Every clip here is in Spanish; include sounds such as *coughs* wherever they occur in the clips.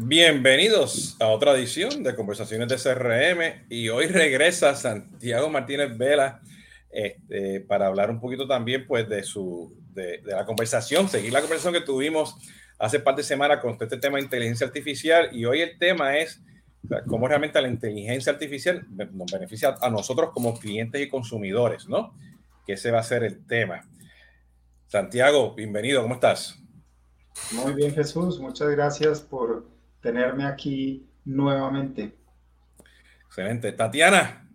Bienvenidos a otra edición de Conversaciones de CRM y hoy regresa Santiago Martínez Vela este, para hablar un poquito también pues de, su, de, la conversación, seguir la conversación que tuvimos hace par de semanas con este tema de inteligencia artificial y hoy el tema es cómo realmente la inteligencia artificial nos beneficia a nosotros como clientes y consumidores, ¿no? Que ese va a ser el tema. Santiago, bienvenido, ¿cómo estás? Muy bien, Jesús, muchas gracias por tenerme aquí nuevamente. Excelente. Tatiana,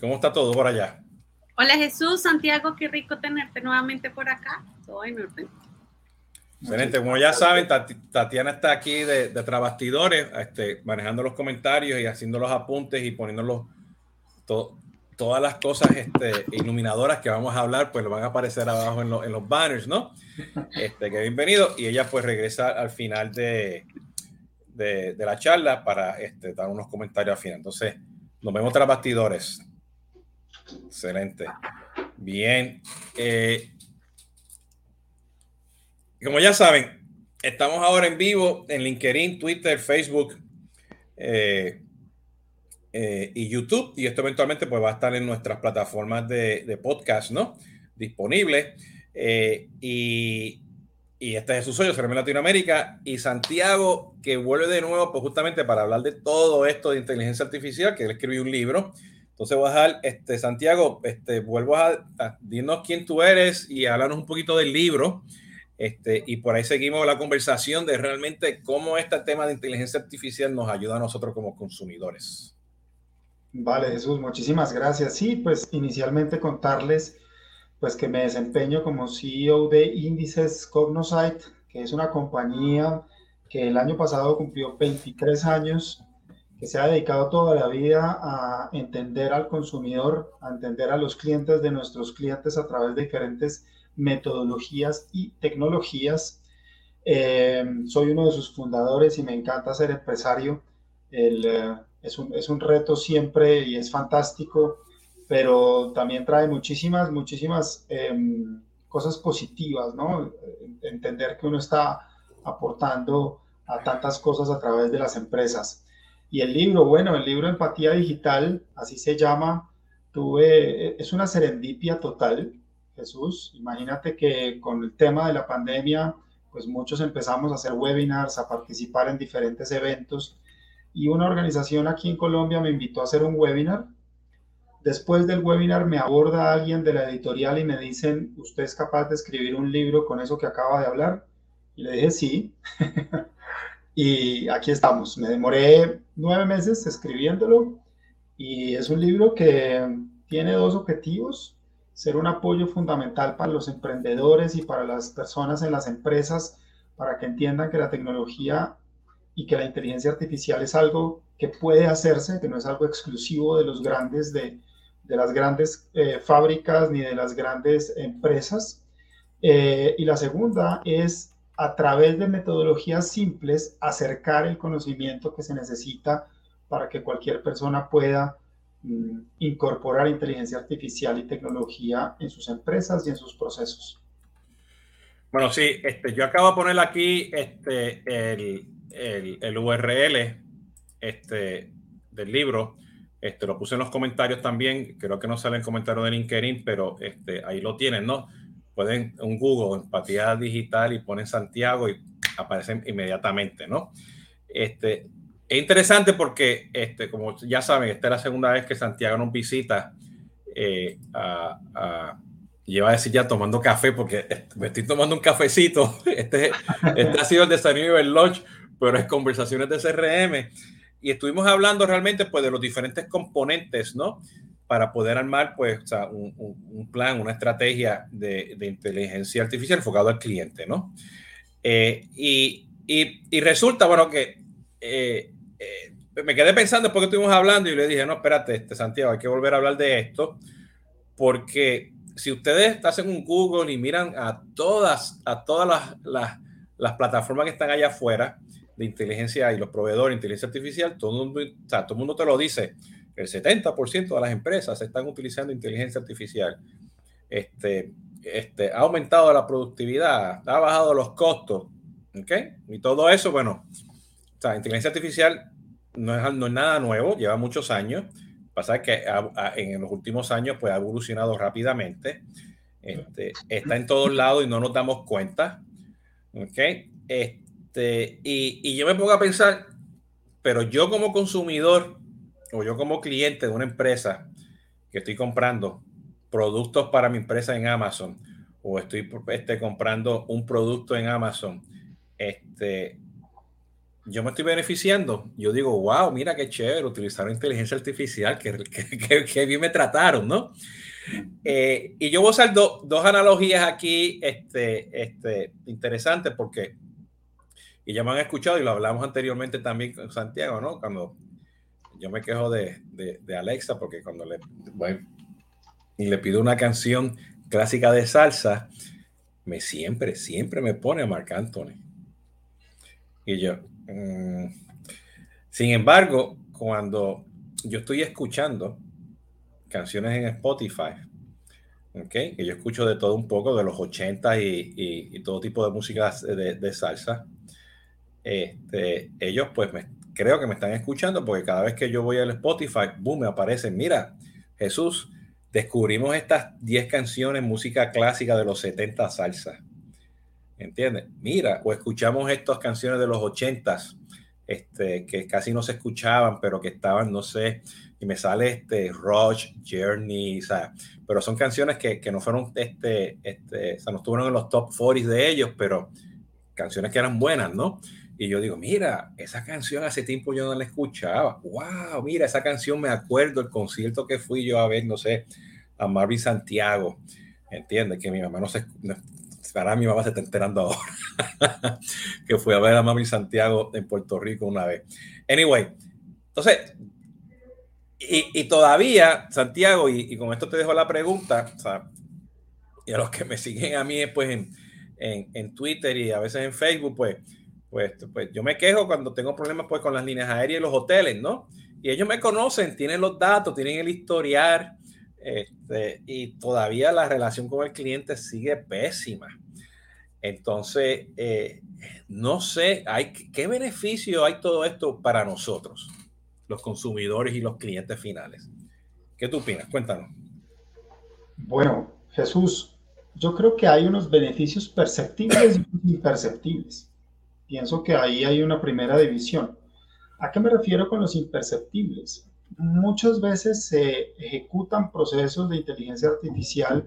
¿cómo está todo por allá? Hola Jesús, Santiago, qué rico tenerte nuevamente por acá. Todo en orden. Excelente. Como ya saben, Tatiana está aquí de, de Trabastidores, este, manejando los comentarios y haciendo los apuntes y poniendo todas las cosas este, iluminadoras que vamos a hablar, pues lo van a aparecer abajo en, en los banners, ¿no? Este, que bienvenido. Y ella pues regresa al final de, de, la charla para este, dar unos comentarios al final. Entonces, nos vemos tras bastidores. Excelente. Bien. Eh, como ya saben, estamos ahora en vivo en LinkedIn, Twitter, Facebook eh, eh, y YouTube. Y esto eventualmente pues, va a estar en nuestras plataformas de, de podcast, ¿no? Disponible. y, y este es su sueño, en Latinoamérica. Y Santiago, que vuelve de nuevo, pues justamente para hablar de todo esto de inteligencia artificial, que él escribió un libro. Entonces voy a dejar, este, Santiago, este, vuelvo a, a dinos quién tú eres y háblanos un poquito del libro. Este, y por ahí seguimos la conversación de realmente cómo este tema de inteligencia artificial nos ayuda a nosotros como consumidores. Vale, Jesús, muchísimas gracias. Sí, pues inicialmente contarles pues que me desempeño como CEO de Índices Cognosite, que es una compañía que el año pasado cumplió 23 años, que se ha dedicado toda la vida a entender al consumidor, a entender a los clientes de nuestros clientes a través de diferentes metodologías y tecnologías. Eh, soy uno de sus fundadores y me encanta ser empresario. Eh, es, un, es un reto siempre y es fantástico pero también trae muchísimas, muchísimas em, cosas positivas, ¿no? Entender que uno está aportando a tantas cosas a través de las empresas. Y el libro, bueno, el libro Empatía Digital, así se llama, tuve, es una serendipia total, Jesús. Imagínate que con el tema de la pandemia, pues muchos empezamos a hacer webinars, a participar en diferentes eventos. Y una organización aquí en Colombia me invitó a hacer un webinar Después del webinar me aborda alguien de la editorial y me dicen, ¿usted es capaz de escribir un libro con eso que acaba de hablar? Y le dije, sí. *laughs* y aquí estamos. Me demoré nueve meses escribiéndolo y es un libro que tiene dos objetivos. Ser un apoyo fundamental para los emprendedores y para las personas en las empresas para que entiendan que la tecnología y que la inteligencia artificial es algo que puede hacerse, que no es algo exclusivo de los grandes de, de las grandes eh, fábricas ni de las grandes empresas. Eh, y la segunda es a través de metodologías simples acercar el conocimiento que se necesita para que cualquier persona pueda mm, incorporar inteligencia artificial y tecnología en sus empresas y en sus procesos. Bueno, sí, este, yo acabo de poner aquí este, el, el, el URL este, del libro este, lo puse en los comentarios también, creo que no sale en comentario de LinkedIn, pero este, ahí lo tienen, ¿no? Pueden un Google, empatía digital y ponen Santiago y aparecen inmediatamente, ¿no? Este, es interesante porque, este, como ya saben, esta es la segunda vez que Santiago nos visita. Eh, a, a, lleva a decir ya tomando café porque me estoy tomando un cafecito. *laughs* Este, este ha sido el desayuno del lunch, pero es conversaciones de CRM y estuvimos hablando realmente pues de los diferentes componentes, ¿no? Para poder armar pues un, un, plan, una estrategia de, de, inteligencia artificial enfocado al cliente, ¿no? Eh, y, y, y, resulta, bueno, que eh, eh, me quedé pensando después que estuvimos hablando y le dije, no, espérate, este, Santiago, hay que volver a hablar de esto, porque si ustedes hacen un Google y miran a todas, a todas las, las, las plataformas que están allá afuera, de inteligencia y los proveedores de inteligencia artificial, todo el mundo, o sea, todo el mundo te lo dice. El 70% de las empresas están utilizando inteligencia artificial. Este, este, ha aumentado la productividad, ha bajado los costos. ¿ok? Y todo eso, bueno, o sea, inteligencia artificial no es, no es nada nuevo, lleva muchos años. Pasa que en los últimos años pues, ha evolucionado rápidamente. Este, está en todos lados y no nos damos cuenta. ¿Ok? Este, y, y yo me pongo a pensar, pero yo como consumidor o yo como cliente de una empresa que estoy comprando productos para mi empresa en Amazon o estoy este, comprando un producto en Amazon, este, yo me estoy beneficiando. Yo digo, wow, mira qué chévere, utilizar inteligencia artificial, que, bien me trataron, ¿no? Eh, y yo voy a usar dos analogías aquí este, este, interesantes porque, y ya me han escuchado y lo hablamos anteriormente también con Santiago, ¿no? Cuando yo me quejo de, de, Alexa porque cuando le, y le pido una canción clásica de salsa, me siempre, siempre me pone a Marc Anthony. Y yo, mm". sin embargo, cuando yo estoy escuchando canciones en Spotify, que yo escucho de todo un poco, de los 80 y, y, todo tipo de música de, de salsa, este, ellos pues me, creo que me están escuchando porque cada vez que yo voy al Spotify, boom, me aparecen, mira, Jesús, descubrimos estas 10 canciones, música clásica de los 70 salsa. ¿Entiendes? Mira, o escuchamos estas canciones de los 80 este, que casi no se escuchaban, pero que estaban, no sé, y me sale este Rush, Journey, o sea, pero son canciones que, que no fueron, este, este, o sea, no estuvieron en los top 40 de ellos, pero canciones que eran buenas, ¿no? Y yo digo, mira, esa canción hace tiempo yo no la escuchaba. ¡Wow! Mira, esa canción me acuerdo el concierto que fui yo a ver, no sé, a Marvin Santiago. ¿Entiendes? Que mi mamá no se. Ahora mi mamá se está enterando ahora. *laughs* que fui a ver a Marvin Santiago en Puerto Rico una vez. Anyway, entonces. Y, todavía, Santiago, y, con esto te dejo la pregunta, o sea, y a los que me siguen a mí, pues en, en, en Twitter y a veces en Facebook, pues pues, pues yo me quejo cuando tengo problemas pues con las líneas aéreas y los hoteles, ¿no? Y ellos me conocen, tienen los datos, tienen el historial, este, y todavía la relación con el cliente sigue pésima. Entonces, eh, no sé, hay, ¿qué beneficio hay todo esto para nosotros, los consumidores y los clientes finales? ¿Qué tú opinas? Cuéntanos. Bueno, Jesús, yo creo que hay unos beneficios perceptibles y imperceptibles. Pienso que ahí hay una primera división. ¿A qué me refiero con los imperceptibles? Muchas veces se ejecutan procesos de inteligencia artificial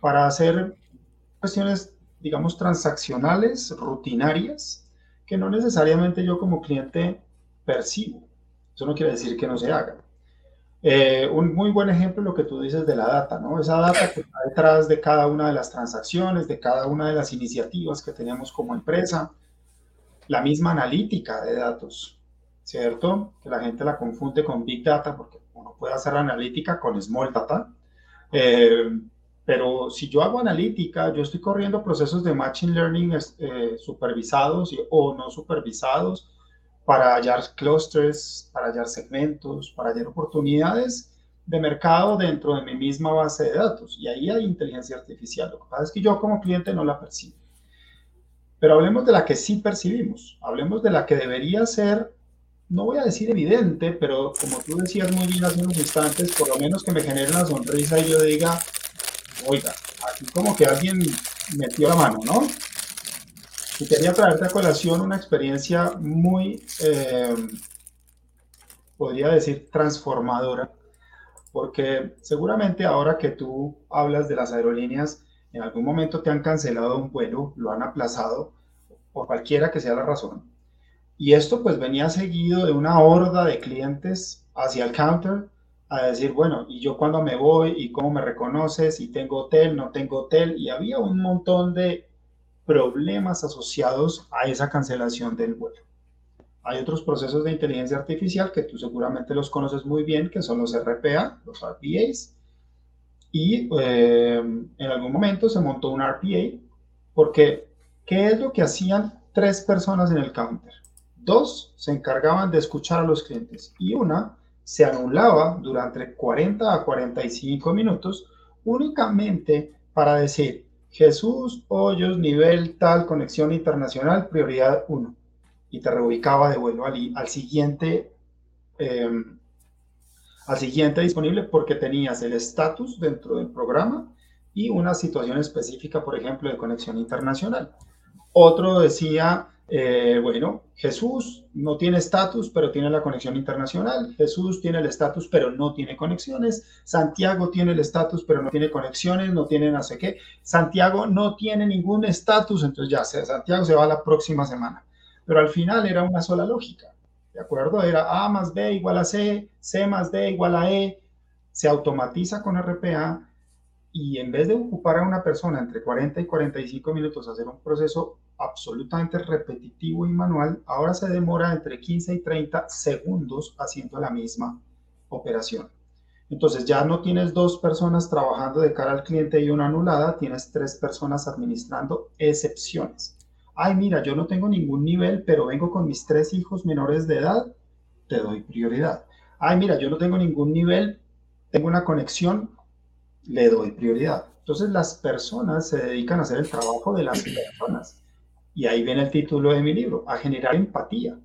para hacer cuestiones, digamos, transaccionales, rutinarias, que no necesariamente yo como cliente percibo. Eso no quiere decir que no se haga. Eh, un muy buen ejemplo es lo que tú dices de la data, ¿no? Esa data que está detrás de cada una de las transacciones, de cada una de las iniciativas que tenemos como empresa, la misma analítica de datos, ¿cierto? Que la gente la confunde con Big Data porque uno puede hacer analítica con Small Data. Eh, pero si yo hago analítica, yo estoy corriendo procesos de Machine Learning eh, supervisados o no supervisados para hallar clusters, para hallar segmentos, para hallar oportunidades de mercado dentro de mi misma base de datos. Y ahí hay inteligencia artificial. Lo que pasa es que yo como cliente no la percibo. Pero hablemos de la que sí percibimos, hablemos de la que debería ser, no voy a decir evidente, pero como tú decías muy bien hace unos instantes, por lo menos que me genere una sonrisa y yo diga, oiga, aquí como que alguien metió la mano, ¿no? Y quería traerte a colación una experiencia muy, eh, podría decir, transformadora, porque seguramente ahora que tú hablas de las aerolíneas, en algún momento te han cancelado un vuelo, lo han aplazado, por cualquiera que sea la razón. Y esto pues venía seguido de una horda de clientes hacia el counter a decir, bueno, ¿y yo cuándo me voy? ¿Y cómo me reconoces? ¿Y tengo hotel? ¿No tengo hotel? Y había un montón de problemas asociados a esa cancelación del vuelo. Hay otros procesos de inteligencia artificial que tú seguramente los conoces muy bien, que son los RPA, los RPAs, y eh, en algún momento se montó un RPA porque ¿qué es lo que hacían tres personas en el counter? Dos se encargaban de escuchar a los clientes y una se anulaba durante 40 a 45 minutos únicamente para decir Jesús Hoyos, nivel tal, conexión internacional, prioridad 1. y te reubicaba de vuelo al, siguiente em, al siguiente disponible porque tenías el estatus dentro del programa y una situación específica, por ejemplo, de conexión internacional. Otro decía, eh, bueno, Jesús no tiene estatus, pero tiene la conexión internacional. Jesús tiene el estatus, pero no tiene conexiones. Santiago tiene el estatus, pero no tiene conexiones, no tiene no sé qué. Santiago no tiene ningún estatus, entonces ya, Santiago se va la próxima semana. Pero al final era una sola lógica. ¿De acuerdo? Era A más B igual a C, C más D igual a E, se automatiza con RPA y en vez de ocupar a una persona entre 40 y 45 minutos hacer un proceso absolutamente repetitivo y manual, ahora se demora entre 15 y 30 segundos haciendo la misma operación. Entonces ya no tienes dos personas trabajando de cara al cliente y una anulada, tienes tres personas administrando excepciones ay, mira, yo no tengo ningún nivel, pero vengo con mis tres hijos menores de edad, te doy prioridad. Ay, mira, yo no tengo ningún nivel, tengo una conexión, le doy prioridad. Entonces las personas se dedican a hacer el trabajo de las personas. Y ahí viene el título de mi libro, a generar empatía.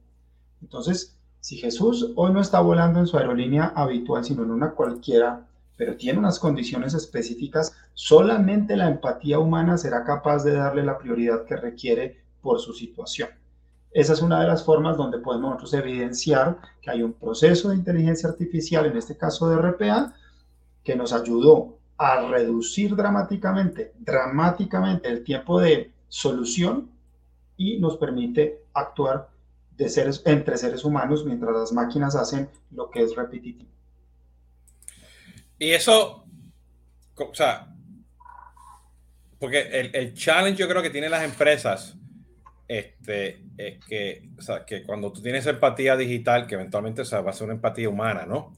Entonces, si Jesús hoy no está volando en su aerolínea habitual, sino en una cualquiera, pero tiene unas condiciones específicas, solamente la empatía humana será capaz de darle la prioridad que requiere por su situación. Esa es una de las formas donde podemos nosotros evidenciar que hay un proceso de inteligencia artificial, en este caso de RPA, que nos ayudó a reducir dramáticamente, dramáticamente el tiempo de solución y nos permite actuar entre seres humanos mientras las máquinas hacen lo que es repetitivo. Y eso, o sea, porque el, el challenge yo creo que tienen las empresas este, es que, o sea, que cuando tú tienes empatía digital, que eventualmente o va a ser una empatía humana, ¿no?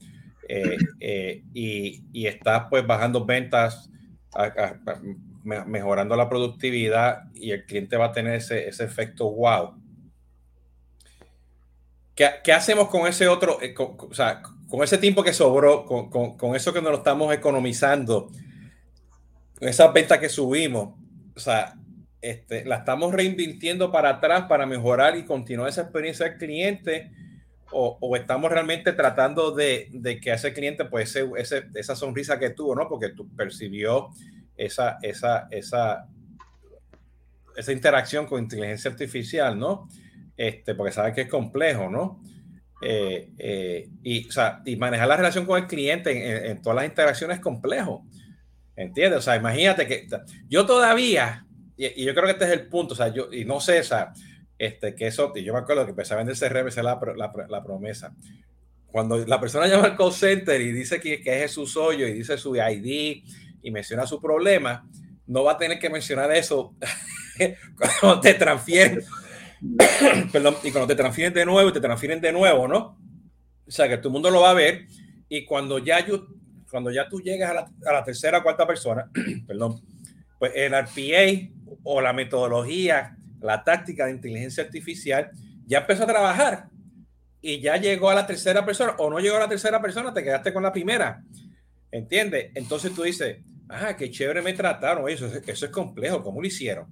Eh, eh, y, y, estás pues bajando ventas, mejorando la productividad y el cliente va a tener ese, ese efecto wow. ¿Qué, ¿Qué, hacemos con ese otro, eh, con, o sea, con ese tiempo que sobró, con, con, con eso que nos lo estamos economizando, esas ventas que subimos? O sea, este, la estamos reinvirtiendo para atrás para mejorar y continuar esa experiencia del cliente o, estamos realmente tratando de, de, que ese cliente, pues ese, esa sonrisa que tuvo, ¿no? Porque tú percibió esa, esa, esa, esa interacción con inteligencia artificial, ¿no? Este, porque sabe que es complejo, ¿no? Eh, eh, y, o sea, y manejar la relación con el cliente en, en todas las interacciones es complejo. ¿Entiendes? O sea, imagínate que yo todavía y, yo creo que este es el punto, o sea, yo, y no sé, o sea, este, que eso, y yo me acuerdo que empecé a vender CRM, esa es la, la, la, promesa. Cuando la persona llama al call center y dice que, que es su soyo y dice su ID y menciona su problema, no va a tener que mencionar eso *laughs* cuando te transfieren. *coughs* Perdón, y cuando te transfieren de nuevo te transfieren de nuevo, ¿no? O sea, que todo mundo lo va a ver y cuando ya, yo, cuando ya tú llegas a la, a la tercera o cuarta persona, *coughs* perdón, pues el RPA o la metodología, la táctica de inteligencia artificial ya empezó a trabajar y ya llegó a la tercera persona o no llegó a la tercera persona, te quedaste con la primera. ¿Entiendes? Entonces tú dices, ah, qué chévere me trataron. Eso, eso es complejo, ¿cómo lo hicieron?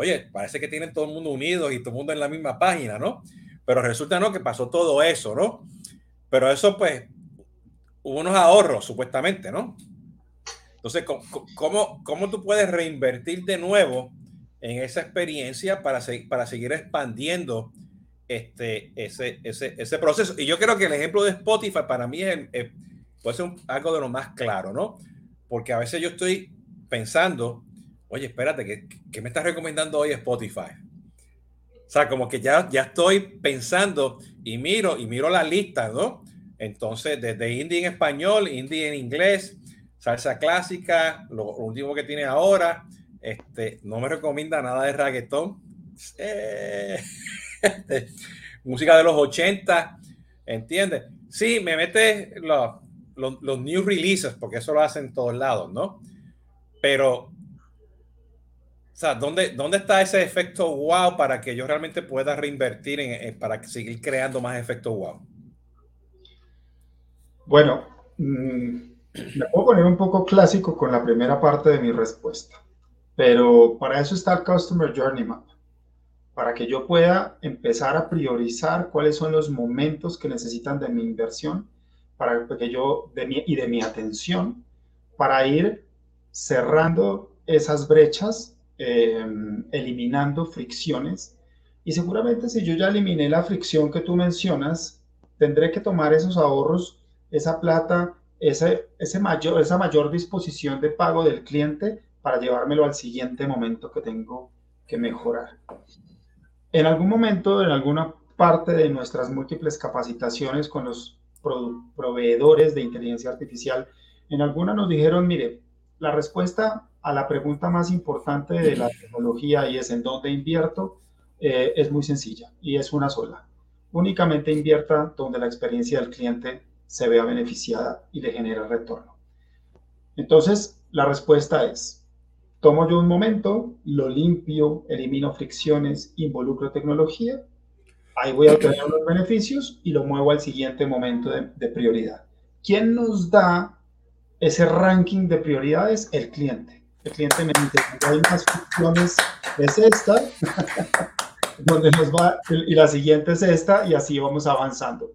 Oye, parece que tienen todo el mundo unido y todo el mundo en la misma página, ¿no? Pero resulta, ¿no? Que pasó todo eso, ¿no? Pero eso, pues, hubo unos ahorros, supuestamente, ¿no? Entonces, ¿cómo, cómo tú puedes reinvertir de nuevo en esa experiencia para, para seguir expandiendo este, ese, ese, ese, proceso? Y yo creo que el ejemplo de Spotify para mí es, puede ser algo de lo más claro, ¿no? Porque a veces yo estoy pensando, oye, espérate, ¿qué, me estás recomendando hoy Spotify? O sea, como que ya, ya estoy pensando y miro y miro la lista, ¿no? Entonces, desde indie en español, indie en inglés, salsa clásica, lo, último que tiene ahora, este, no me recomienda nada de reggaetón, eh, *laughs* música de los 80, ¿entiendes? Sí, me mete los, los, new releases, porque eso lo hacen en todos lados, ¿no? Pero, o sea, ¿dónde, ¿dónde está ese efecto wow para que yo realmente pueda reinvertir en, para seguir creando más efecto wow? Bueno, mmm me puedo poner un poco clásico con la primera parte de mi respuesta, pero para eso está el Customer Journey Map. para que yo pueda empezar a priorizar cuáles son los momentos que necesitan de mi inversión para que yo de mi, y de mi atención para ir cerrando esas brechas, em, eliminando fricciones. Y seguramente si yo ya eliminé la fricción que tú mencionas, tendré que tomar esos ahorros, esa plata, ese, ese mayor, esa mayor disposición de pago del cliente para llevármelo al siguiente momento que tengo que mejorar. En algún momento, en alguna parte de nuestras múltiples capacitaciones con los proveedores de inteligencia artificial, en alguna nos dijeron, mire, la respuesta a la pregunta más importante de la tecnología y es en dónde invierto, eh, es muy sencilla y es una sola. Únicamente invierta donde la experiencia del cliente se vea beneficiada y le genere retorno. Entonces, la respuesta es, tomo yo un momento, lo limpio, elimino fricciones, involucro tecnología, ahí voy a obtener los beneficios y lo muevo al siguiente momento de prioridad. ¿Quién nos da ese ranking de prioridades? El cliente. El cliente me dice, hay más fricciones, es esta, *laughs* donde nos va, y la siguiente es esta, y así vamos avanzando.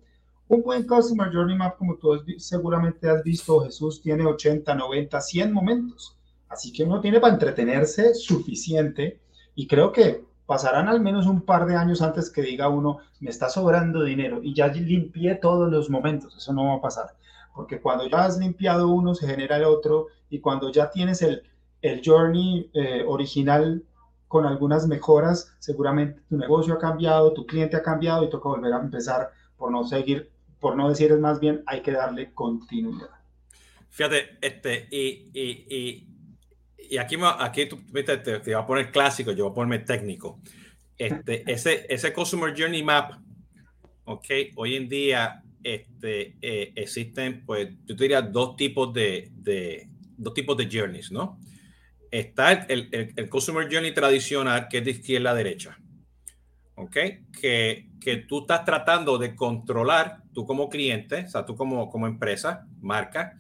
Un buen Customer Journey Map, como tú seguramente has visto, Jesús, tiene 80, 90, 100 momentos. Así que uno tiene para entretenerse suficiente y creo que pasarán al menos un par de años antes que diga uno, me está sobrando dinero y ya limpié todos los momentos. Eso no va a pasar. Porque cuando ya has limpiado uno, se genera el otro y cuando ya tienes el, el journey eh, original con algunas mejoras, seguramente tu negocio ha cambiado, tu cliente ha cambiado y toca volver a empezar por no seguir, por no decir es más bien, hay que darle continuidad. Fíjate, este, y, y, y, aquí, aquí tú, te, te, te, a poner clásico, yo voy a ponerme técnico. Este, *laughs* ese, ese Customer Journey Map, ok, hoy en día este, eh, existen, pues, yo te diría dos tipos de, de, dos tipos de journeys, ¿no? Está el, el, el, Customer Journey tradicional, que es de izquierda a derecha, ok, que, que tú estás tratando de controlar, tú como cliente, o sea, tú como, como empresa, marca,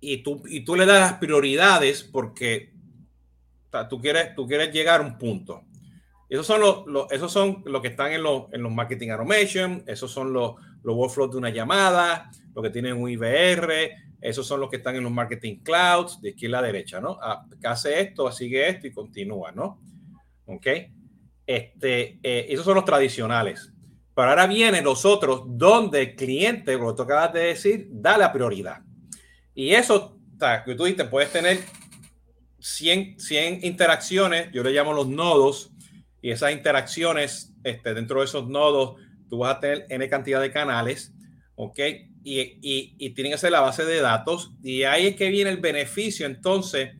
y tú, y tú le das las prioridades porque tú, quieres, tú quieres llegar a un punto. Esos son los, los esos son los que están en los, en los marketing automation, esos son los, los workflows de una llamada, los que tienen un IVR, esos son los que están en los marketing clouds, de izquierda a derecha, ¿no? Ah, hace esto, sigue esto y continúa, ¿no? ¿Ok? Este, eh, esos son los tradicionales. Pero ahora vienen los otros donde el cliente, lo que tú acabas de decir, da la prioridad. Y eso, que tú dices, puedes tener 100, 100 interacciones, yo le llamo los nodos, y esas interacciones, este, dentro de esos nodos, tú vas a tener N cantidad de canales, ¿ok? Y, y, y tienen que ser la base de datos, y ahí es que viene el beneficio entonces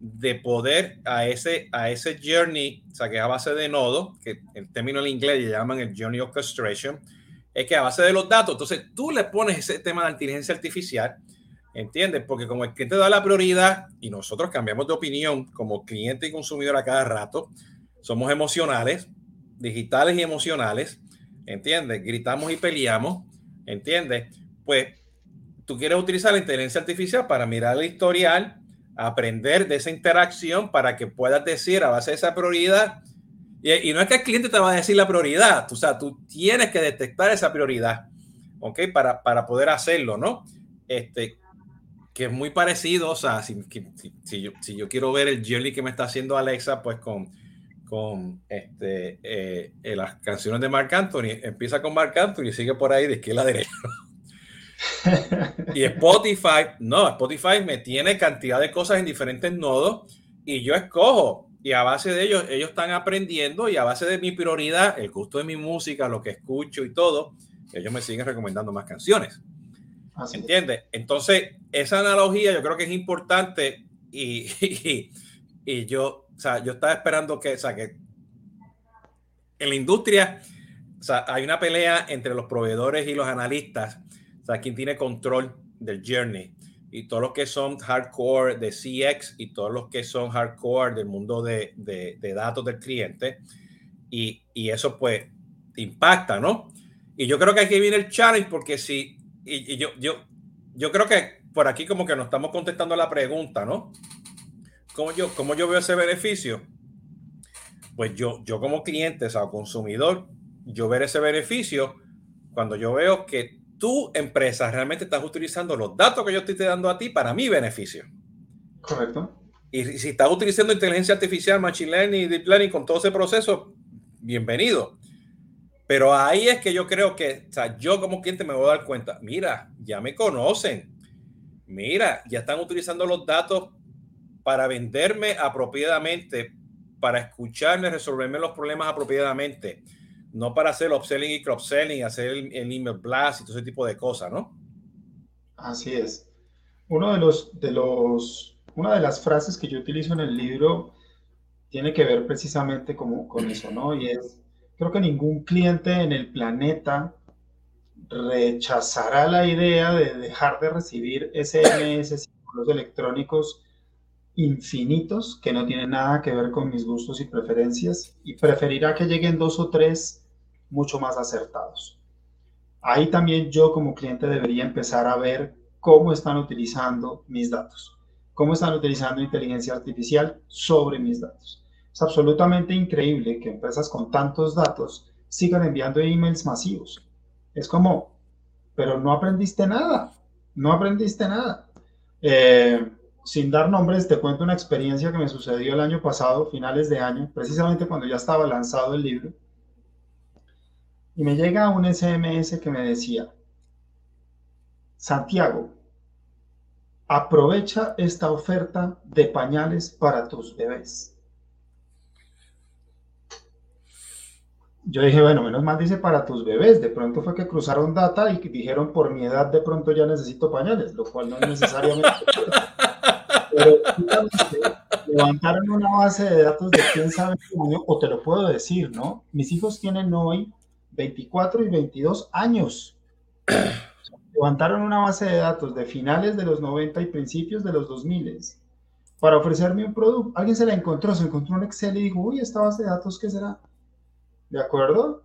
de poder a ese, a ese journey, o sea, que es a base de nodos, que el término en inglés le llaman el journey orchestration, es que a base de los datos, entonces tú le pones ese tema de inteligencia artificial, ¿entiendes? Porque como el cliente da la prioridad y nosotros cambiamos de opinión como cliente y consumidor a cada rato, somos emocionales, digitales y emocionales, ¿entiendes? Gritamos y peleamos, ¿entiendes? Pues tú quieres utilizar la inteligencia artificial para mirar el historial, aprender de esa interacción para que puedas decir a base de esa prioridad. Y, y, no es que el cliente te va a decir la prioridad, o sea, tú tienes que detectar esa prioridad, ¿ok? Para, para poder hacerlo, ¿no? Este, que es muy parecido, o sea, si, si, si, yo, si yo quiero ver el journey que me está haciendo Alexa, pues con, con este, eh, eh, las canciones de Marc Anthony, empieza con Marc Anthony y sigue por ahí de izquierda a derecha. *laughs* y Spotify, no, Spotify me tiene cantidad de cosas en diferentes nodos y yo escojo y a base de ellos, ellos están aprendiendo y a base de mi prioridad, el gusto de mi música, lo que escucho y todo, ellos me siguen recomendando más canciones. Así ¿Entiendes? Entonces, esa analogía yo creo que es importante y, *laughs* y, y, yo, o sea, yo estaba esperando que, o sea, que en la industria, o sea, hay una pelea entre los proveedores y los analistas sea, quien tiene control del journey y todos los que son hardcore de CX y todos los que son hardcore del mundo de, de, de datos del cliente. Y, y, eso pues impacta, ¿no? Y yo creo que aquí viene el challenge porque si, y, y, yo, yo, yo creo que por aquí como que nos estamos contestando la pregunta, ¿no? ¿Cómo yo, cómo yo veo ese beneficio? pues yo, yo como cliente, o sea, consumidor, yo ver ese beneficio cuando yo veo que tu empresa realmente estás utilizando los datos que yo estoy dando a ti para mi beneficio. Correcto. Y si estás utilizando inteligencia artificial, machine learning, deep learning con todo ese proceso, bienvenido. Pero ahí es que yo creo que, o sea, yo como cliente me voy a dar cuenta, mira, ya me conocen, mira, ya están utilizando los datos para venderme apropiadamente, para escucharme, resolverme los problemas apropiadamente, no para hacer upselling y cross-selling, hacer el, email blast y todo ese tipo de cosas, ¿no? Así es. Uno de los, de los, una de las frases que yo utilizo en el libro tiene que ver precisamente como, con eso, ¿no? Y es, creo que ningún cliente en el planeta rechazará la idea de dejar de recibir SMS, símbolos electrónicos infinitos que no tienen nada que ver con mis gustos y preferencias y preferirá que lleguen dos o tres mucho más acertados. Ahí también yo como cliente debería empezar a ver cómo están utilizando mis datos, cómo están utilizando inteligencia artificial sobre mis datos. Es absolutamente increíble que empresas con tantos datos sigan enviando emails masivos. Es como, pero no aprendiste nada, no aprendiste nada. Eh, sin dar nombres, te cuento una experiencia que me sucedió el año pasado, finales de año, precisamente cuando ya estaba lanzado el libro. Y me llega un SMS que me decía, Santiago, aprovecha esta oferta de pañales para tus bebés. yo dije, bueno, menos mal dice para tus bebés. De pronto fue que cruzaron data y dijeron por mi edad de pronto ya necesito pañales, lo cual no es necesariamente. *laughs* Pero levantaron una base de datos de quién sabe año, o te lo puedo decir, ¿no? Mis hijos tienen hoy 24 y 22 años. *clears throat* Levantaron una base de datos de finales de los 90 y principios de los 2000 para ofrecerme un producto. Alguien se la encontró, se encontró un Excel y dijo, uy, esta base de datos, ¿qué será? ¿De acuerdo?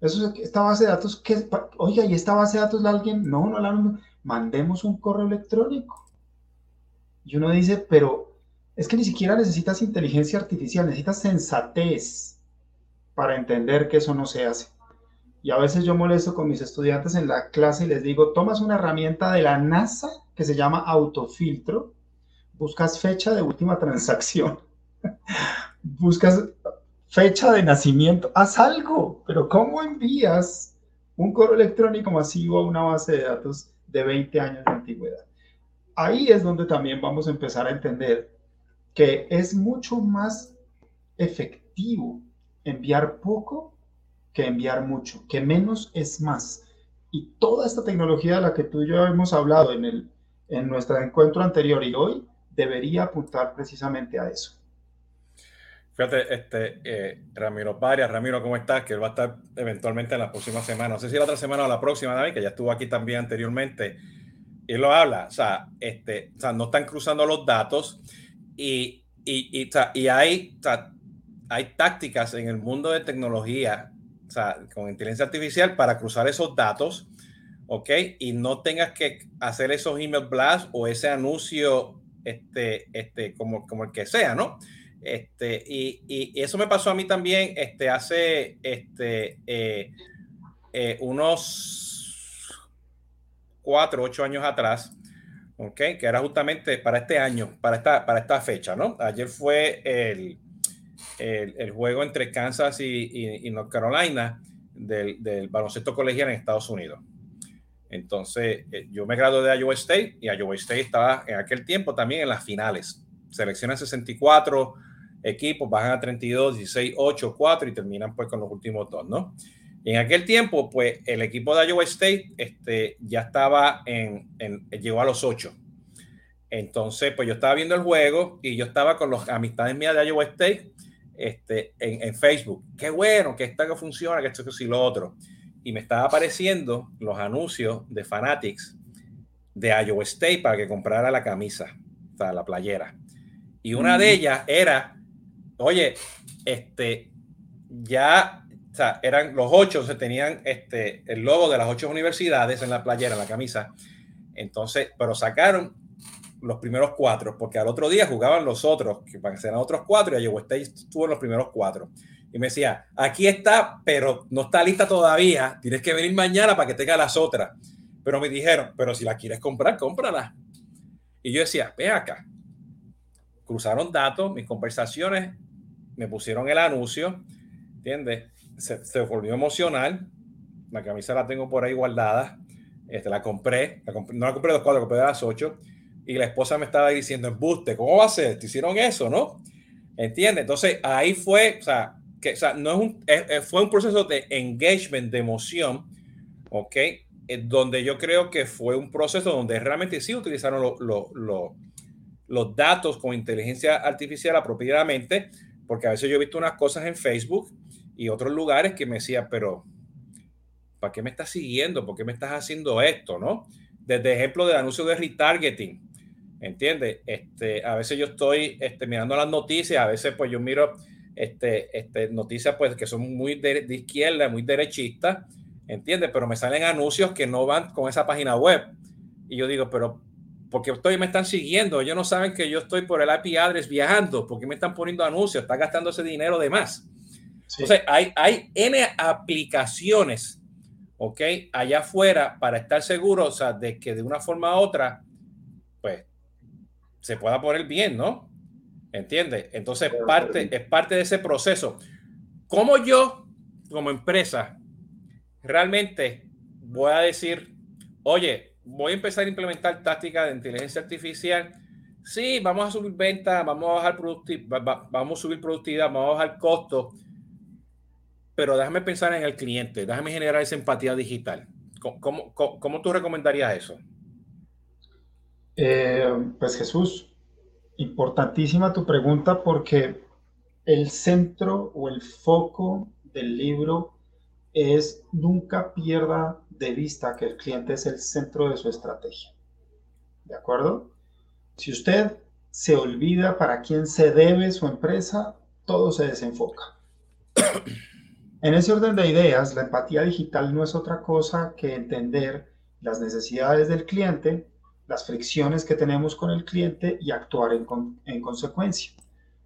Eso, esta base de datos, ¿qué? Oiga, ¿y esta base de datos la alguien? No, no la mandemos un correo electrónico. Y uno dice, pero es que ni siquiera necesitas inteligencia artificial, necesitas sensatez para entender que eso no se hace. Y a veces yo molesto con mis estudiantes en la clase y les digo, tomas una herramienta de la NASA que se llama autofiltro, buscas fecha de última transacción, *laughs* buscas fecha de nacimiento, haz algo, pero ¿cómo envías un correo electrónico masivo a una base de datos de 20 años de antigüedad? Ahí es donde también vamos a empezar a entender que es mucho más efectivo enviar poco que enviar mucho, que menos es más. Y toda esta tecnología de la que tú y yo hemos hablado en, el, en nuestro encuentro anterior y hoy debería apuntar precisamente a eso. Fíjate, este, eh, Ramiro Varias, Ramiro, ¿cómo estás? Que él va a estar eventualmente en la próxima semana. No sé si la otra semana o la próxima, David, que ya estuvo aquí también anteriormente. Y lo habla, o sea, este, o sea, no están cruzando los datos y, y, y, y hay, o sea, hay tácticas en el mundo de tecnología, o sea, con inteligencia artificial para cruzar esos datos, ¿ok? Y no tengas que hacer esos email blasts o ese anuncio, este, este, como, como el que sea, ¿no? Este, y, y, eso me pasó a mí también este, hace este, eh, eh, unos cuatro, ocho años atrás, okay, que era justamente para este año, para esta, para esta fecha, ¿no? Ayer fue el, el, juego entre Kansas y, North Carolina del, baloncesto colegial en Estados Unidos. Entonces, eh, yo me gradué de Iowa State y Iowa State estaba en aquel tiempo también en las finales. Selecciona 64 equipos, bajan a 32, 16, 8, 4 y terminan pues con los últimos dos, ¿no? En aquel tiempo, pues el equipo de Iowa State este, ya estaba en, llegó a los 8. Entonces, pues yo estaba viendo el juego y yo estaba con los amistades mías de Iowa State este, en, en Facebook. Qué bueno, que esta que funciona, que esto que sí lo otro. Y me estaba apareciendo los anuncios de Fanatics de Iowa State para que comprara la camisa, o sea, la playera. Y una de ellas era oye, este, ya, o sea, eran los ocho, se tenían este, el logo de las ocho universidades en la playera, en la camisa. Entonces, pero sacaron los primeros cuatro, porque al otro día jugaban los otros, que sean otros cuatro, y Iowa State estuvo en los primeros cuatro. Y me decía, aquí está, pero no está lista todavía, tienes que venir mañana para que tenga las otras. Pero me dijeron, pero si la quieres comprar, cómprala. Y yo decía, ve acá. Cruzaron datos, mis conversaciones, me pusieron el anuncio, ¿entiendes? Se, se volvió emocional. La camisa la tengo por ahí guardada. Este, la compré, no la compré de los cuatro, la compré de las ocho. Y la esposa me estaba diciendo, embuste, ¿cómo va a ser? Te hicieron eso, ¿no? ¿Entiendes? Entonces ahí fue, o sea, que, o sea, no es un, fue un proceso de engagement, de emoción, ¿ok? donde yo creo que fue un proceso donde realmente sí utilizaron los datos con inteligencia artificial apropiadamente, porque a veces yo he visto unas cosas en Facebook y otros lugares que me decía, pero ¿para qué me estás siguiendo? ¿Por qué me estás haciendo esto? ¿No? Desde ejemplo del anuncio de retargeting, ¿entiendes? Este, a veces yo estoy este, mirando las noticias, a veces pues yo miro este, este, noticias pues que son muy de, izquierda, muy derechistas, ¿entiendes? Pero me salen anuncios que no van con esa página web. Y yo digo, pero ¿por qué estoy, me están siguiendo? Ellos no saben que yo estoy por el IP address viajando, ¿por qué me están poniendo anuncios? Están gastando ese dinero de más. Entonces, hay, hay N aplicaciones ¿ok? Allá afuera para estar seguros o sea, de que de una forma u otra, se pueda poner bien, ¿no? ¿Entiendes? Entonces, parte, es parte de ese proceso. ¿Cómo yo, como empresa, realmente voy a decir, oye, voy a empezar a implementar tácticas de inteligencia artificial? Sí, vamos a subir ventas, vamos a bajar productividad, vamos a subir productividad, vamos a bajar costos pero déjame pensar en el cliente, déjame generar esa empatía digital. ¿Cómo, cómo, tú recomendarías eso? Eh, pues Jesús, importantísima tu pregunta porque el centro o el foco del libro es nunca pierda de vista que el cliente es el centro de su estrategia. ¿De acuerdo? Si usted se olvida para quién se debe su empresa, todo se desenfoca. *coughs* En ese orden de ideas, la empatía digital no es otra cosa que entender las necesidades del cliente, las fricciones que tenemos con el cliente y actuar en, consecuencia.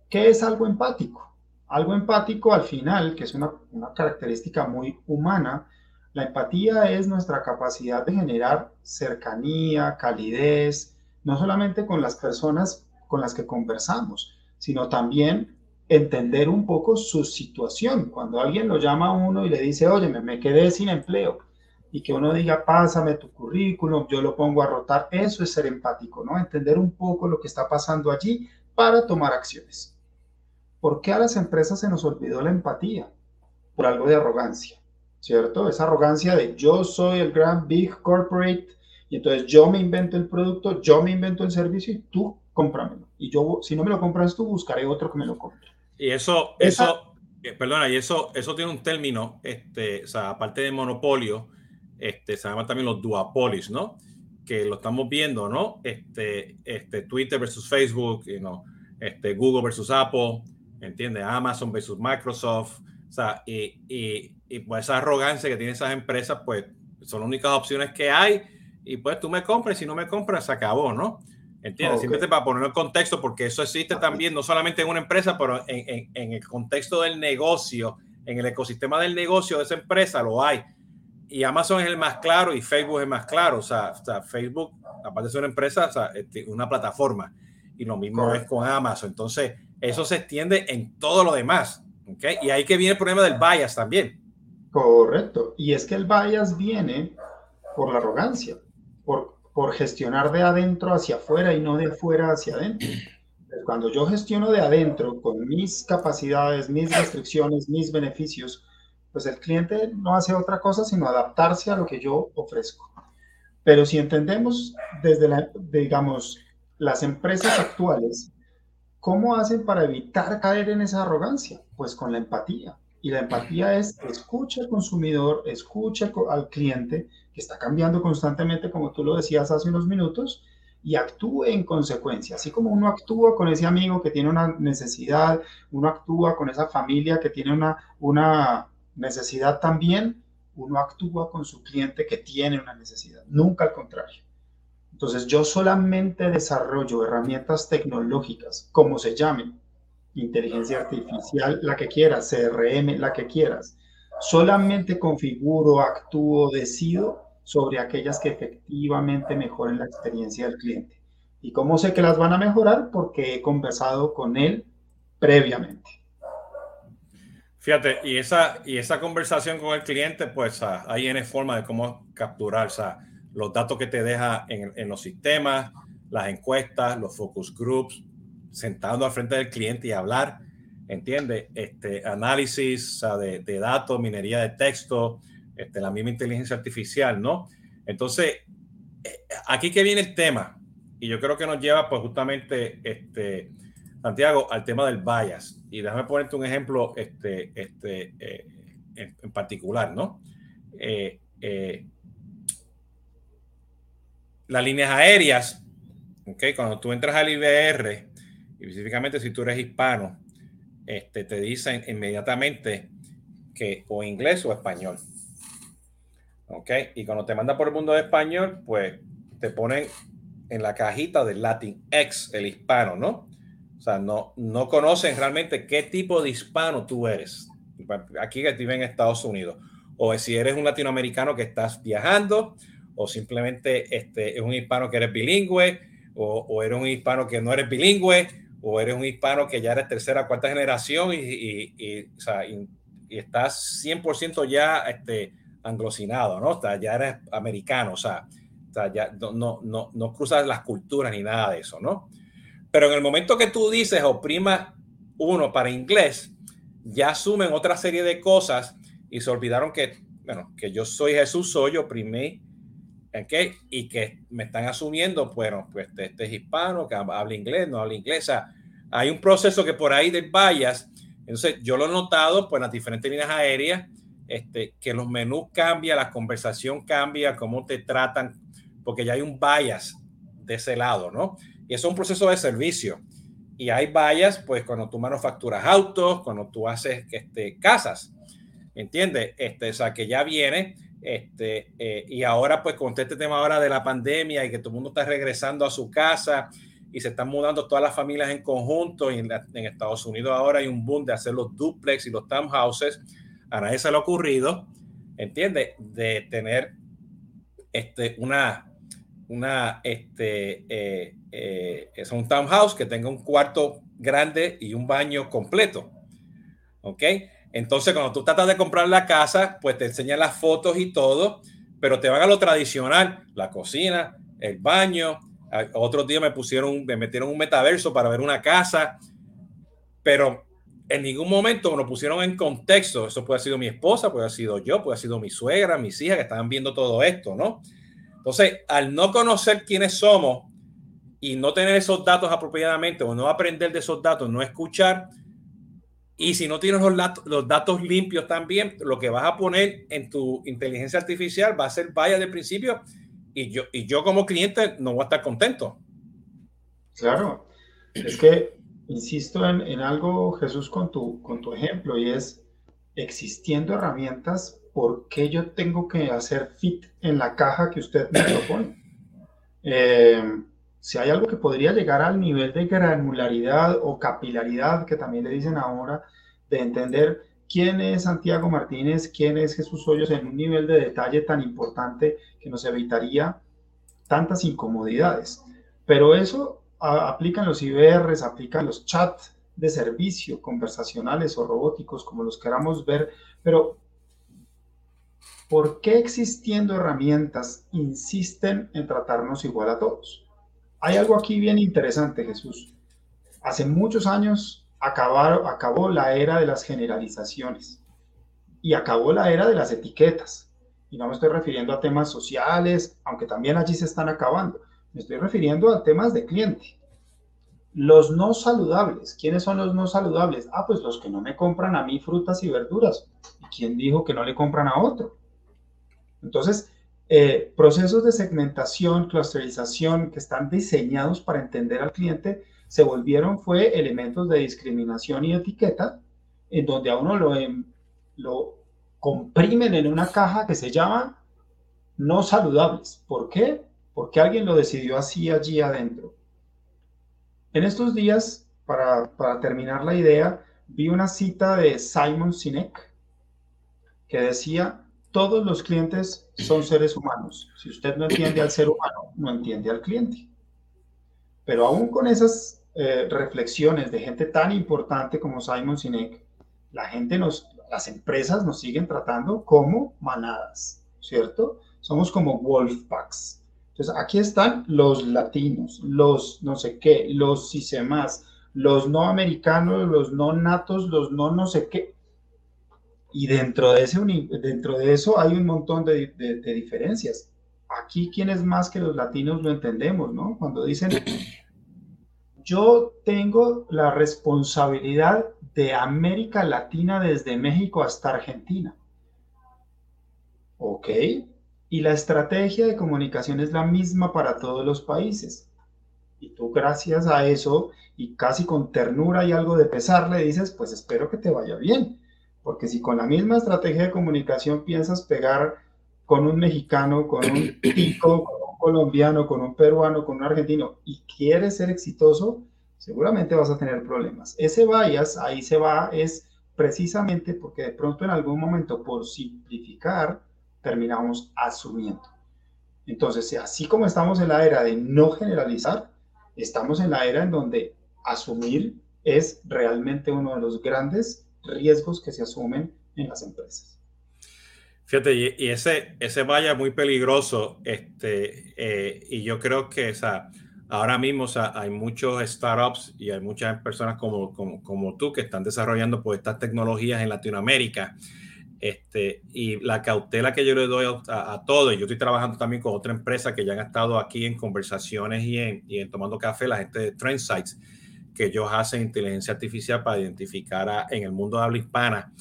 ¿Qué es algo empático? Algo empático al final, que es una, una característica muy humana, la empatía es nuestra capacidad de generar cercanía, calidez, no solamente con las personas con las que conversamos, sino también entender un poco su situación. Cuando alguien lo llama a uno y le dice, oye, me, quedé sin empleo, y que uno diga, pásame tu currículum, yo lo pongo a rotar, eso es ser empático, ¿no? Entender un poco lo que está pasando allí para tomar acciones. ¿Por qué a las empresas se nos olvidó la empatía? Por algo de arrogancia, ¿cierto? Esa arrogancia de yo soy el gran big corporate y entonces yo me invento el producto, yo me invento el servicio y tú cómpramelo. Y yo, si no me lo compras tú, buscaré otro que me lo compre. Y eso, eso, eh, perdona, y eso, eso tiene un término, este, o sea, aparte de monopolio, este, se llama también los duopolis, ¿no? Que lo estamos viendo, ¿no? Este, este Twitter versus Facebook, you know, este, Google versus Apple, ¿entiendes? Amazon versus Microsoft, o sea, y, y, y pues esa arrogancia que tienen esas empresas, pues son las únicas opciones que hay, y pues tú me compras, si no me compras, se acabó, ¿no? ¿Entiendes? Simplemente para poner en contexto, porque eso existe también, no solamente en una empresa, pero en, en, el contexto del negocio, en el ecosistema del negocio de esa empresa lo hay. Y Amazon es el más claro y Facebook es el más claro. O sea, o sea Facebook, aparte de ser una empresa, o sea, este, una plataforma. Y lo mismo es con Amazon. Entonces, eso se extiende en todo lo demás. ¿okay? Y ahí que viene el problema del bias también. Correcto. Y es que el bias viene por la arrogancia, por por gestionar de adentro hacia afuera y no de afuera hacia adentro. Cuando yo gestiono de adentro con mis capacidades, mis restricciones, mis beneficios, pues el cliente no hace otra cosa sino adaptarse a lo que yo ofrezco. Pero si entendemos desde, la, digamos, las empresas actuales, ¿cómo hacen para evitar caer en esa arrogancia? Pues con la empatía. Y la empatía es escucha al consumidor, escucha al cliente que está cambiando constantemente, como tú lo decías hace unos minutos, y actúe en consecuencia. Así como uno actúa con ese amigo que tiene una necesidad, uno actúa con esa familia que tiene una, una necesidad también, uno actúa con su cliente que tiene una necesidad, nunca al contrario. Entonces yo solamente desarrollo herramientas tecnológicas, como se llamen, inteligencia artificial, la que quieras, CRM, la que quieras. Solamente configuro, actúo, decido sobre aquellas que efectivamente mejoren la experiencia del cliente. ¿Y cómo sé que las van a mejorar? Porque he conversado con él previamente. Fíjate, y esa, y esa conversación con el cliente, pues ah, ahí hay forma de cómo capturar los datos que te deja en, en, los sistemas, las encuestas, los focus groups, sentando al frente del cliente y hablar, ¿entiendes? Este, análisis de, de, datos, minería de texto, este, la misma inteligencia artificial, ¿no? Entonces, eh, aquí que viene el tema, y yo creo que nos lleva pues justamente, este, Santiago, al tema del bias. Y déjame ponerte un ejemplo este, este, eh, en, particular, ¿no? Eh, las líneas aéreas, ¿ok? Cuando tú entras al IBR, específicamente si tú eres hispano, este, te dicen inmediatamente que o inglés o español. ¿Ok? Y cuando te manda por el mundo de español, pues te ponen en la cajita del Latin X, el hispano, ¿no? O sea, no, no conocen realmente qué tipo de hispano tú eres. Aquí que vive en Estados Unidos. O si eres un latinoamericano que estás viajando, o simplemente este, es un hispano que eres bilingüe, o, o eres un hispano que no eres bilingüe, o eres un hispano que ya eres tercera, cuarta generación y, y, y, o sea, y estás 100% ya este, anglocinado, ¿no? O sea, ya eres americano, o sea ya no, no, no, no, cruzas las culturas ni nada de eso, ¿no? Pero en el momento que tú dices oprima uno para inglés, ya asumen otra serie de cosas y se olvidaron que, bueno, que yo soy Jesús, soy, oprimí, ¿ok? Y que me están asumiendo, bueno, pues este, este es hispano, que habla inglés, no habla inglés, hay un proceso que por ahí de vallas, entonces yo lo he notado, pues las diferentes líneas aéreas, este, que los menús cambian, la conversación cambia, cómo te tratan, porque ya hay un bias de ese lado, ¿no? Es un proceso de servicio. Y hay bias, pues, cuando tú manufacturas autos, cuando tú haces este, casas, ¿entiendes? Este, o sea, que ya viene, este, eh, y ahora, pues, con este tema ahora de la pandemia y que todo el mundo está regresando a su casa y se están mudando todas las familias en conjunto, y en, en Estados Unidos ahora hay un boom de hacer los duplex y los townhouses, a nadie se le ha ocurrido, ¿entiendes? De tener este, una, una, este, eh, eh, es un townhouse que tenga un cuarto grande y un baño completo. ¿Ok? Entonces, cuando tú tratas de comprar la casa, pues te enseñan las fotos y todo, pero te van a lo tradicional, la cocina, el baño. Otros días me pusieron, me metieron un metaverso para ver una casa, pero en ningún momento nos pusieron en contexto. Eso puede haber sido mi esposa, puede haber sido yo, puede haber sido mi suegra, mis hijas que estaban viendo todo esto, ¿no? Entonces, al no conocer quiénes somos y no tener esos datos apropiadamente o no aprender de esos datos, no escuchar, y si no tienes los datos, los datos limpios también, lo que vas a poner en tu inteligencia artificial va a ser vaya de principio y yo, y yo como cliente no voy a estar contento. Claro, es que insisto en, algo, Jesús, con tu, con tu ejemplo, y es existiendo herramientas, ¿por qué yo tengo que hacer fit en la caja que usted me propone? Eh, si hay algo que podría llegar al nivel de granularidad o capilaridad, que también le dicen ahora, de entender quién es Santiago Martínez, quién es Jesús Hoyos en un nivel de detalle tan importante que nos evitaría tantas incomodidades. Pero eso aplican los IBRs, aplican los chats de servicio conversacionales o robóticos, como los queramos ver, pero ¿por qué existiendo herramientas insisten en tratarnos igual a todos? Hay algo aquí bien interesante, Jesús. Hace muchos años acabó la era de las generalizaciones y acabó la era de las etiquetas. Y no me estoy refiriendo a temas sociales, aunque también allí se están acabando me estoy refiriendo a temas de cliente. Los no saludables. ¿Quiénes son los no saludables? Ah, pues los que no me compran a mí frutas y verduras. ¿Y quién dijo que no le compran a otro? Entonces, eh, procesos de segmentación, clusterización que están diseñados para entender al cliente se volvieron fue elementos de discriminación y etiqueta en donde a uno lo, em, lo comprimen en una caja que se llama no saludables. ¿Por qué? porque alguien lo decidió así allí adentro. En estos días, para, para terminar la idea, vi una cita de Simon Sinek que decía, todos los clientes son seres humanos. Si usted no entiende al ser humano, no entiende al cliente. Pero aún con esas eh, reflexiones de gente tan importante como Simon Sinek, la gente nos, las empresas nos siguen tratando como manadas, ¿cierto? Somos como wolf packs. Entonces, aquí están los latinos, los no sé qué, los más, los no americanos, los no natos, los no no sé qué. Y dentro de, ese, dentro de eso hay un montón de, de diferencias. Aquí, ¿quién es más que los latinos lo entendemos, no? Cuando dicen, yo tengo la responsabilidad de América Latina desde México hasta Argentina. ¿Ok? Y la estrategia de comunicación es la misma para todos los países. Y tú gracias a eso y casi con ternura y algo de pesar le dices, pues espero que te vaya bien. Porque si con la misma estrategia de comunicación piensas pegar con un mexicano, con un *clears throat* tico, con un colombiano, con un peruano, con un argentino y quieres ser exitoso, seguramente vas a tener problemas. Ese bias ahí se va es precisamente porque de pronto en algún momento por simplificar terminamos asumiendo. Entonces, así como estamos en la era de no generalizar, estamos en la era en donde asumir es realmente uno de los grandes riesgos que se asumen en las empresas. Fíjate, y, ese, ese vaya muy peligroso, este, eh, y yo creo que esa, ahora mismo hay muchos startups y hay muchas personas como, como, como, tú que están desarrollando pues, estas tecnologías en Latinoamérica este, y la cautela que yo le doy a, a todo, yo estoy trabajando también con otra empresa que ya han estado aquí en conversaciones y en, y en tomando café, la gente de Trendsites, que ellos hacen inteligencia artificial para identificar en el mundo de habla hispana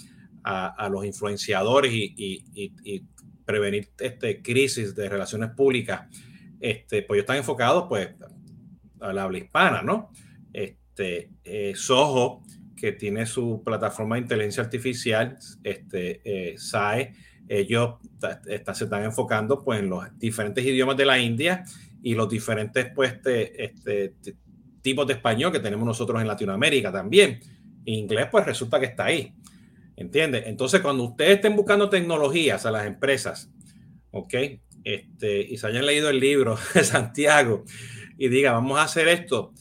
a, a los influenciadores y, y, y, prevenir este, crisis de relaciones públicas. Este, pues ellos están enfocados pues al habla hispana, ¿no? Este, eh, Soho que tiene su plataforma de inteligencia artificial, este, eh, SAE, ellos se están enfocando pues, en los diferentes idiomas de la India y los diferentes pues, este, tipos de español que tenemos nosotros en Latinoamérica también. Inglés, pues resulta que está ahí. ¿Entiendes? Entonces, cuando ustedes estén buscando tecnologías a las empresas, ¿ok? Este, y se hayan leído el libro *laughs* de Santiago y diga, vamos a hacer esto,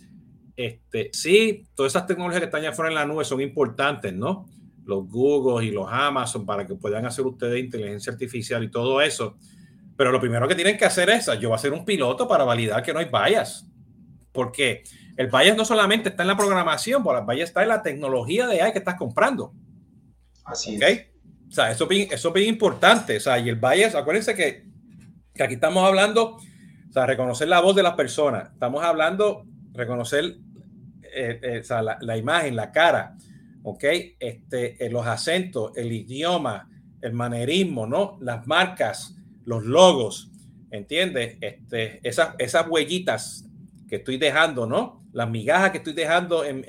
este, sí, todas esas tecnologías que están allá afuera en la nube son importantes, ¿no? Los Google y los Amazon para que puedan hacer ustedes inteligencia artificial y todo eso. Pero lo primero que tienen que hacer es, yo voy a ser un piloto para validar que no hay bias. Porque el bias no solamente está en la programación, el bias está en la tecnología de AI que estás comprando. Así es. O sea, eso, eso es bien importante. O sea, y el bias, acuérdense que, que aquí estamos hablando, o sea, reconocer la voz de las personas. Estamos hablando, reconocer eh, eh, la, imagen, la cara, ¿ok? Este, eh, los acentos, el idioma, el manerismo, ¿no? Las marcas, los logos, ¿entiendes? Este, esas, esas huellitas que estoy dejando, ¿no? Las migajas que estoy dejando en,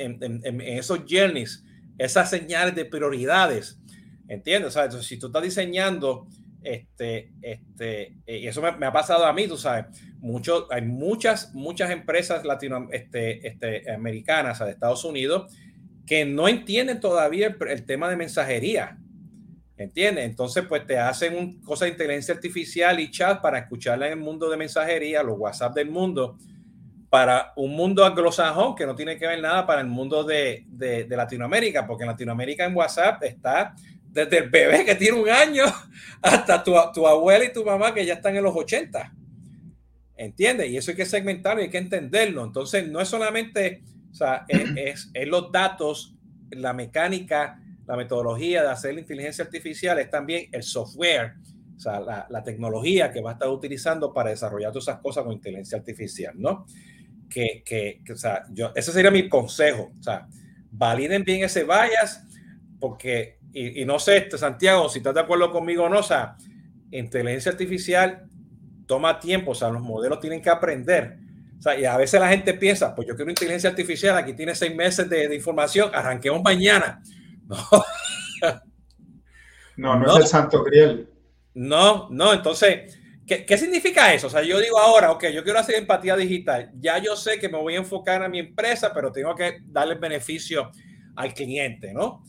esos journeys, esas señales de prioridades, ¿entiendes? O si tú estás diseñando este, este, y eso me, ha pasado a mí, tú sabes, mucho, hay muchas, muchas empresas latino, este, este, Estados Unidos que no entienden todavía el, tema de mensajería. ¿Entiendes? Entonces, pues te hacen un cosa de inteligencia artificial y chat para escucharla en el mundo de mensajería, los WhatsApp del mundo, para un mundo anglosajón que no tiene que ver nada para el mundo de, de, de Latinoamérica, porque en Latinoamérica en WhatsApp está desde el bebé que tiene un año *laughs* hasta tu, tu abuela y tu mamá que ya están en los 80. ¿Entiendes? Y eso hay que segmentarlo y hay que entenderlo. Entonces, no es solamente, o sea, es, es, los datos, la mecánica, la metodología de hacer la inteligencia artificial, es también el software, o sea, la, la, tecnología que va a estar utilizando para desarrollar todas esas cosas con inteligencia artificial, ¿no? Que, que, que o sea, yo, ese sería mi consejo, o sea, validen bien ese bias, porque y, no sé, este, Santiago, si estás de acuerdo conmigo o no, o sea, inteligencia artificial toma tiempo, o sea, los modelos tienen que aprender. O sea, y a veces la gente piensa, pues yo quiero inteligencia artificial, aquí tiene seis meses de, información, arranquemos mañana. *laughs* No. no, no, es el santo griel. No, no, entonces, ¿Qué, significa eso? O sea, yo digo ahora, ok, yo quiero hacer empatía digital. Ya yo sé que me voy a enfocar a mi empresa, pero tengo que darle beneficio al cliente, ¿no?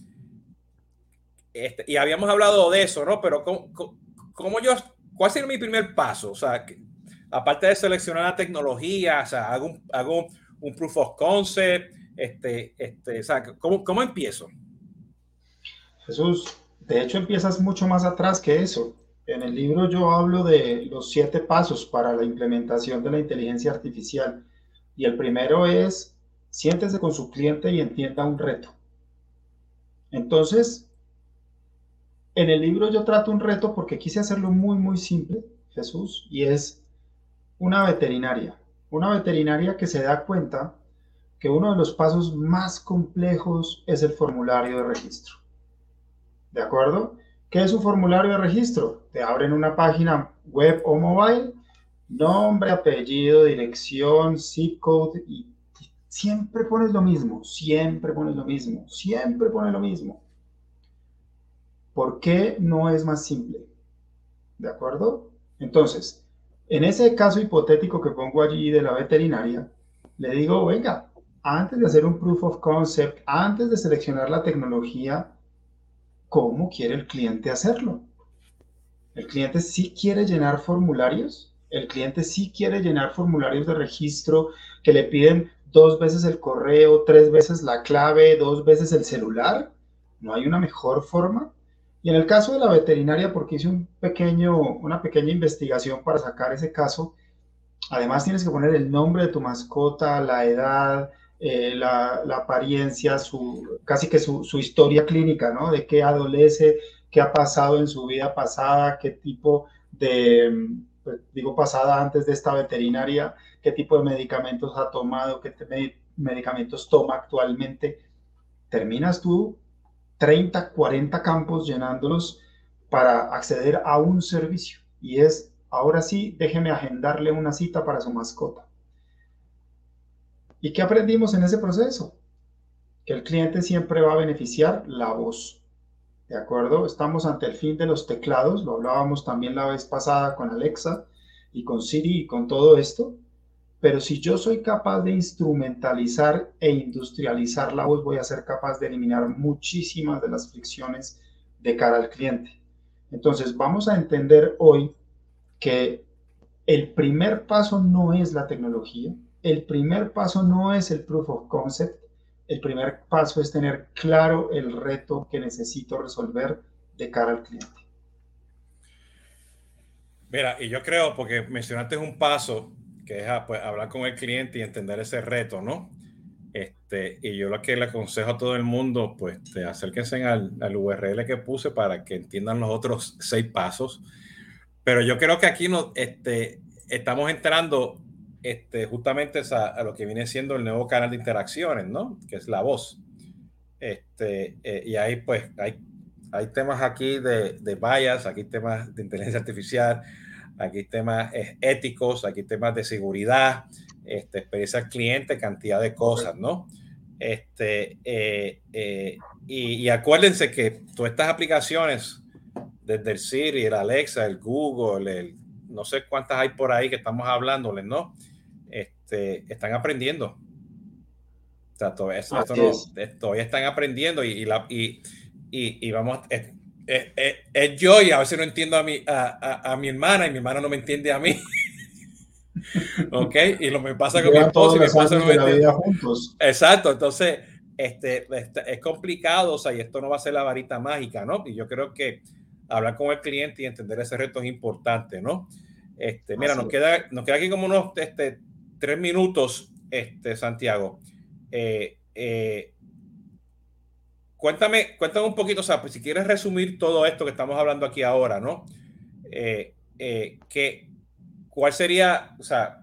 Este, y habíamos hablado de eso, ¿no? Pero ¿cómo, yo, cuál sería mi primer paso? O sea, aparte de seleccionar la tecnología, o sea, hago un, proof of concept, este, este, ¿cómo, ¿cómo empiezo? Jesús, de hecho empiezas mucho más atrás que eso. En el libro yo hablo de los siete pasos para la implementación de la inteligencia artificial. Y el primero es, siéntese con su cliente y entienda un reto. Entonces, en el libro yo trato un reto porque quise hacerlo muy, muy simple, Jesús, y es una veterinaria. Una veterinaria que se da cuenta que uno de los pasos más complejos es el formulario de registro. ¿De acuerdo? ¿Qué es un formulario de registro? Te abren una página web o mobile, nombre, apellido, dirección, zip code y siempre pones lo mismo, siempre pones lo mismo, siempre pones lo mismo. ¿Por qué no es más simple? ¿De acuerdo? Entonces, en ese caso hipotético que pongo allí de la veterinaria, le digo, venga, antes de hacer un proof of concept, antes de seleccionar la tecnología, cómo quiere el cliente hacerlo. El cliente sí quiere llenar formularios, el cliente sí quiere llenar formularios de registro que le piden dos veces el correo, tres veces la clave, dos veces el celular. ¿No hay una mejor forma? Y en el caso de la veterinaria, porque hice un pequeño, una pequeña investigación para sacar ese caso, además tienes que poner el nombre de tu mascota, la edad, eh, la, apariencia, su, casi que su, historia clínica, ¿no? De qué adolece, qué ha pasado en su vida pasada, qué tipo de, pues, digo pasada antes de esta veterinaria, qué tipo de medicamentos ha tomado, qué medicamentos toma actualmente. Terminas tú 30, 40 campos llenándolos para acceder a un servicio. Y es, ahora sí, déjeme agendarle una cita para su mascota. ¿Y qué aprendimos en ese proceso? Que el cliente siempre va a beneficiar la voz. ¿De acuerdo? Estamos ante el fin de los teclados, lo hablábamos también la vez pasada con Alexa y con Siri y con todo esto. Pero si yo soy capaz de instrumentalizar e industrializar la voz, voy a ser capaz de eliminar muchísimas de las fricciones de cara al cliente. Entonces, vamos a entender hoy que el primer paso no es la tecnología, el primer paso no es el proof of concept, el primer paso es tener claro el reto que necesito resolver de cara al cliente. Mira, y yo creo, porque mencionaste un paso, que es ah, pues, hablar con el cliente y entender ese reto, ¿no? Este, y yo lo que le aconsejo a todo el mundo, pues te acérquense al, al URL que puse para que entiendan los otros seis pasos. Pero yo creo que aquí no, este, estamos entrando este, justamente a, lo que viene siendo el nuevo canal de interacciones, ¿no? Que es la voz. Este, eh, y ahí pues hay, hay temas aquí de, de bias, aquí temas de inteligencia artificial, aquí temas eh, éticos, aquí temas de seguridad, este, experiencia al cliente, cantidad de cosas, ¿no? Este, eh, y, y, acuérdense que todas estas aplicaciones, desde el Siri, el Alexa, el Google, el, no sé cuántas hay por ahí que estamos hablándoles, ¿no? Este, están aprendiendo. O sea, todavía, están aprendiendo y, la, y, y, vamos, es, yo y a veces no entiendo a mi, a, a, mi hermana y mi hermana no me entiende a mí. *laughs* ok, y lo me pasa con mi esposo y mi esposo no me entiende. Juntos. Exacto, entonces este, este, es complicado, o sea, y esto no va a ser la varita mágica, ¿no? Y yo creo que hablar con el cliente y entender ese reto es importante, ¿no? Este, mira, nos queda, nos queda aquí como unos este, tres minutos, este, Santiago. Eh, eh, cuéntame, cuéntame un poquito, o sea, pues si quieres resumir todo esto que estamos hablando aquí ahora, ¿no? Eh, que, ¿Cuál sería, o sea,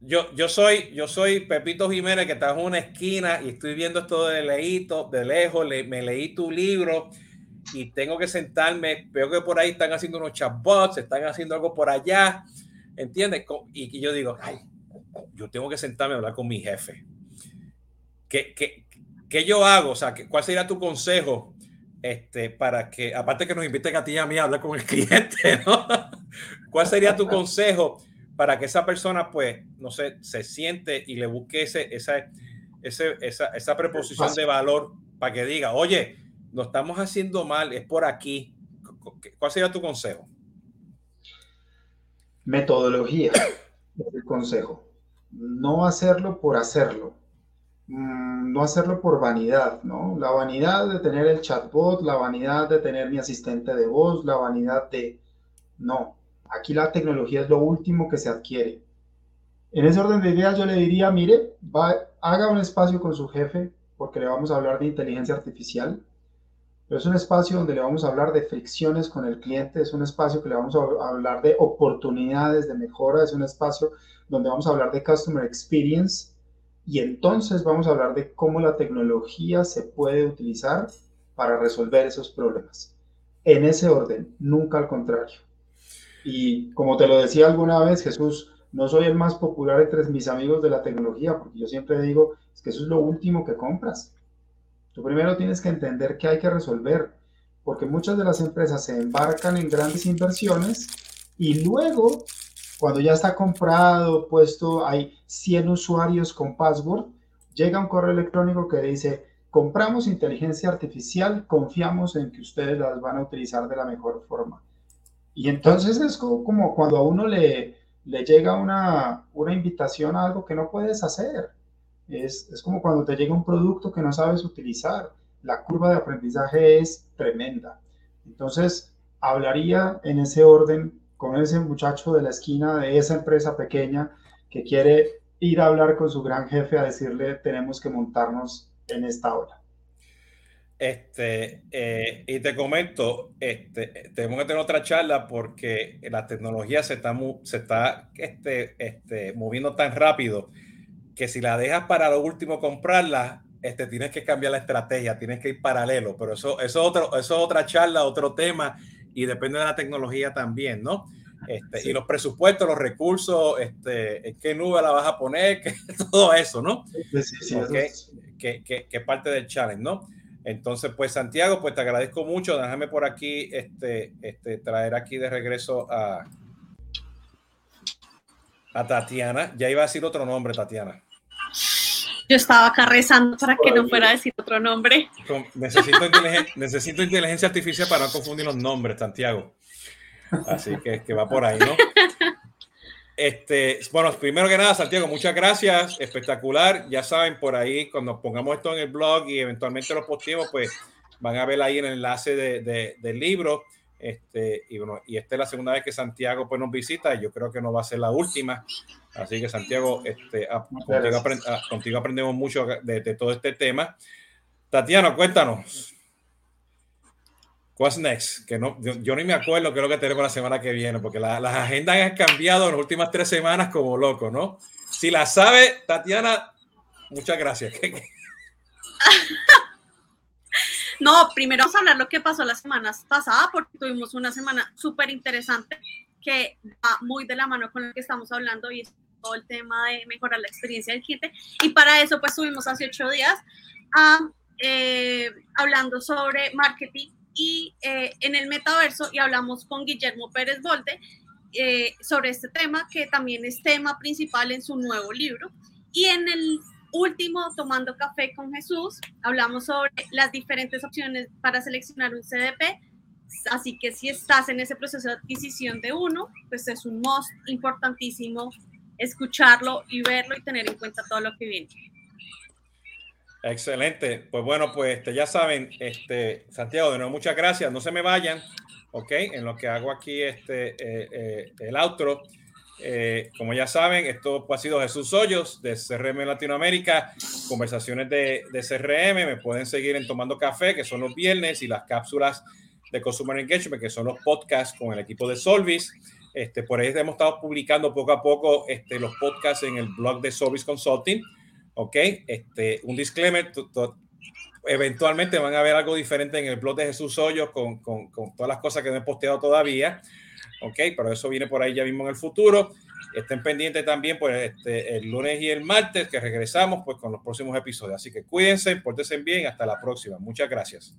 yo, yo, soy, yo soy Pepito Jiménez que está en una esquina y estoy viendo esto de leíto, de lejos, me leí tu libro y tengo que sentarme, veo que por ahí están haciendo unos chatbots, están haciendo algo por allá, ¿Entiendes? Y, yo digo, ay, yo tengo que sentarme a hablar con mi jefe. ¿Qué, qué, qué yo hago? O sea, ¿cuál sería tu consejo este, para que, aparte que nos inviten a ti y a mí a hablar con el *laughs* cliente, ¿no? ¿Cuál sería tu consejo para que esa persona, pues, no sé, se siente y le busque ese, esa, ese, esa, esa preposición de valor para que diga, oye, lo estamos haciendo mal, es por aquí. ¿Cuál sería tu consejo? Metodología, el consejo. No hacerlo por hacerlo. Mm, no hacerlo por vanidad, ¿no? La vanidad de tener el chatbot, la vanidad de tener mi asistente de voz, la vanidad de... No, aquí la tecnología es lo último que se adquiere. En ese orden de ideas yo le diría, mire, va, haga un espacio con su jefe, porque le vamos a hablar de inteligencia artificial, pero es un espacio donde le vamos a hablar de fricciones con el cliente, es un espacio que le vamos a hablar de oportunidades de mejora, es un espacio donde vamos a hablar de customer experience y entonces vamos a hablar de cómo la tecnología se puede utilizar para resolver esos problemas. En ese orden, nunca al contrario. Y como te lo decía alguna vez, Jesús, no soy el más popular entre mis amigos de la tecnología, porque yo siempre digo, que eso es lo último que compras. Tú primero tienes que entender qué hay que resolver, porque muchas de las empresas se embarcan en grandes inversiones y luego, cuando ya está comprado, puesto, hay 100 usuarios con password, llega un correo electrónico que dice, compramos inteligencia artificial, confiamos en que ustedes las van a utilizar de la mejor forma. Y entonces es como cuando a uno le, le llega una invitación a algo que no puedes hacer. Es, es, como cuando te llega un producto que no sabes utilizar. La curva de aprendizaje es tremenda. Entonces, hablaría en ese orden con ese muchacho de la esquina de esa empresa pequeña que quiere ir a hablar con su gran jefe a decirle tenemos que montarnos en esta hora. Este, eh, y te comento, este, tenemos que tener otra charla porque la tecnología se está, se está este, este, moviendo tan rápido que si la dejas para lo último comprarla, este, tienes que cambiar la estrategia, tienes que ir paralelo, pero eso, eso, otro, eso es otra charla, otro tema y depende de la tecnología también, ¿no? Este, Y los presupuestos, los recursos, este, en qué nube la vas a poner, *laughs* que, todo eso, ¿no? Sí, sí, que, que, que, parte del challenge, ¿no? Entonces, pues Santiago, pues te agradezco mucho. Déjame por aquí este, este, traer aquí de regreso a, a Tatiana. Ya iba a decir otro nombre, Tatiana. Yo estaba acá rezando para que no fuera a decir otro nombre. Necesito, inteligencia, *laughs* necesito inteligencia artificial para no confundir los nombres, Santiago. Así que, que va por ahí, ¿no? Este, bueno, primero que nada, Santiago, muchas gracias, espectacular. Ya saben, por ahí, cuando pongamos esto en el blog y eventualmente lo posteemos, pues van a ver ahí el enlace de, del libro. Este, y bueno, y esta es la segunda vez que Santiago pues, nos visita, y yo creo que no va a ser la última. Así que, Santiago, este, contigo, aprendemos mucho de, todo este tema. Tatiana, cuéntanos. What's next? Que no, yo, ni me acuerdo qué es lo que tenemos la semana que viene, porque las agendas han cambiado en las últimas tres semanas como loco, ¿no? Si la sabe, Tatiana, muchas gracias. *laughs* no, primero vamos a hablar lo que pasó las semanas pasadas, porque tuvimos una semana súper interesante que va muy de la mano con lo que estamos hablando y es todo el tema de mejorar la experiencia del cliente. Y para eso, pues, tuvimos hace ocho días eh, hablando sobre marketing y eh, en el metaverso y hablamos con Guillermo Pérez Volte eh, sobre este tema, que también es tema principal en su nuevo libro. Y en el último, Tomando Café con Jesús, hablamos sobre las diferentes opciones para seleccionar un CDP. Así que si estás en ese proceso de adquisición de uno, pues es un must importantísimo escucharlo y verlo y tener en cuenta todo lo que viene. Excelente. Pues bueno, pues este, ya saben, este, Santiago, de nuevo, muchas gracias. No se me vayan, ¿ok? En lo que hago aquí este, eh, eh, el outro. Eh, como ya saben, esto ha sido Jesús Hoyos de CRM Latinoamérica, conversaciones de, de, CRM. Me pueden seguir en Tomando Café, que son los viernes, y las cápsulas de Consumer Engagement, que son los podcasts con el equipo de Solvis. Este, por ahí hemos estado publicando poco a poco este, los podcasts en el blog de Solvis Consulting ¿ok? Este, un disclaimer, eventualmente van a ver algo diferente en el blog de Jesús Hoyos con, con, con, todas las cosas que no he posteado todavía, ¿ok? Pero eso viene por ahí ya mismo en el futuro. Estén pendientes también pues, este, el lunes y el martes que regresamos pues con los próximos episodios. Así que cuídense, pórtense bien, hasta la próxima. Muchas gracias.